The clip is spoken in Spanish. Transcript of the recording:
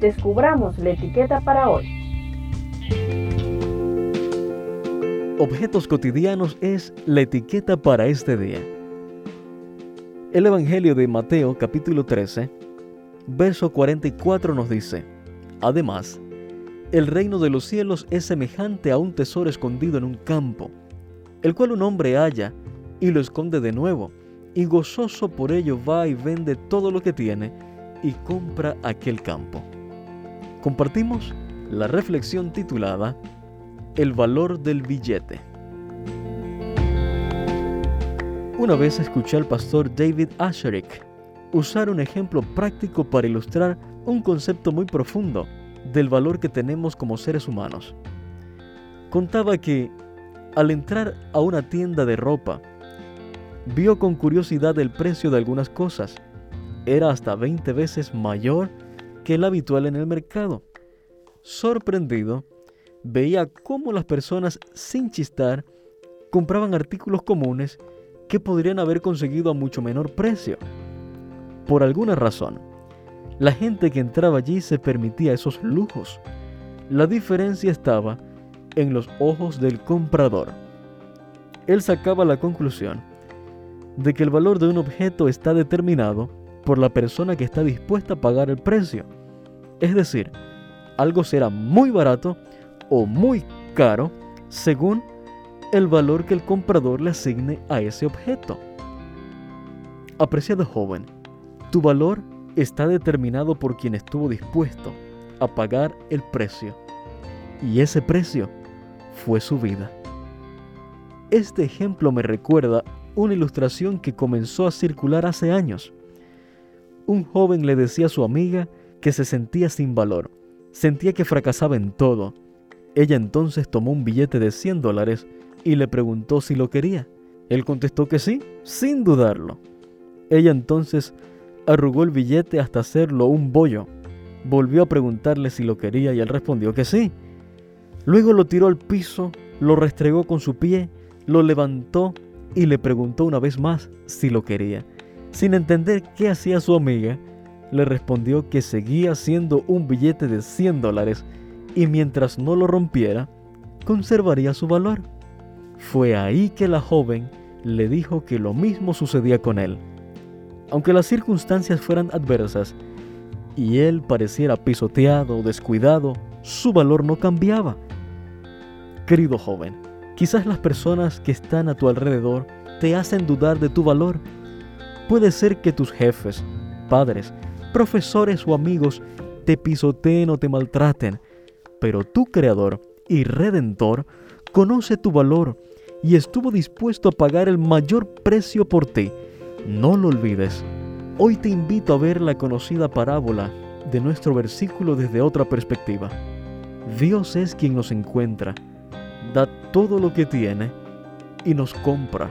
descubramos la etiqueta para hoy. Objetos cotidianos es la etiqueta para este día. El Evangelio de Mateo capítulo 13, verso 44 nos dice, Además, el reino de los cielos es semejante a un tesoro escondido en un campo, el cual un hombre halla y lo esconde de nuevo, y gozoso por ello va y vende todo lo que tiene y compra aquel campo. Compartimos la reflexión titulada El valor del billete. Una vez escuché al pastor David Asherick usar un ejemplo práctico para ilustrar un concepto muy profundo del valor que tenemos como seres humanos. Contaba que, al entrar a una tienda de ropa, vio con curiosidad el precio de algunas cosas. Era hasta 20 veces mayor que el habitual en el mercado. Sorprendido, veía cómo las personas sin chistar compraban artículos comunes que podrían haber conseguido a mucho menor precio. Por alguna razón, la gente que entraba allí se permitía esos lujos. La diferencia estaba en los ojos del comprador. Él sacaba la conclusión de que el valor de un objeto está determinado por la persona que está dispuesta a pagar el precio. Es decir, algo será muy barato o muy caro según el valor que el comprador le asigne a ese objeto. Apreciado joven, tu valor está determinado por quien estuvo dispuesto a pagar el precio. Y ese precio fue su vida. Este ejemplo me recuerda una ilustración que comenzó a circular hace años. Un joven le decía a su amiga que se sentía sin valor, sentía que fracasaba en todo. Ella entonces tomó un billete de 100 dólares y le preguntó si lo quería. Él contestó que sí, sin dudarlo. Ella entonces arrugó el billete hasta hacerlo un bollo. Volvió a preguntarle si lo quería y él respondió que sí. Luego lo tiró al piso, lo restregó con su pie, lo levantó y le preguntó una vez más si lo quería. Sin entender qué hacía su amiga, le respondió que seguía siendo un billete de 100 dólares y mientras no lo rompiera, conservaría su valor. Fue ahí que la joven le dijo que lo mismo sucedía con él. Aunque las circunstancias fueran adversas y él pareciera pisoteado o descuidado, su valor no cambiaba. Querido joven, quizás las personas que están a tu alrededor te hacen dudar de tu valor. Puede ser que tus jefes, padres, profesores o amigos te pisoteen o te maltraten, pero tu Creador y Redentor conoce tu valor y estuvo dispuesto a pagar el mayor precio por ti no lo olvides. Hoy te invito a ver la conocida parábola de nuestro versículo desde otra perspectiva. Dios es quien nos encuentra, da todo lo que tiene y nos compra.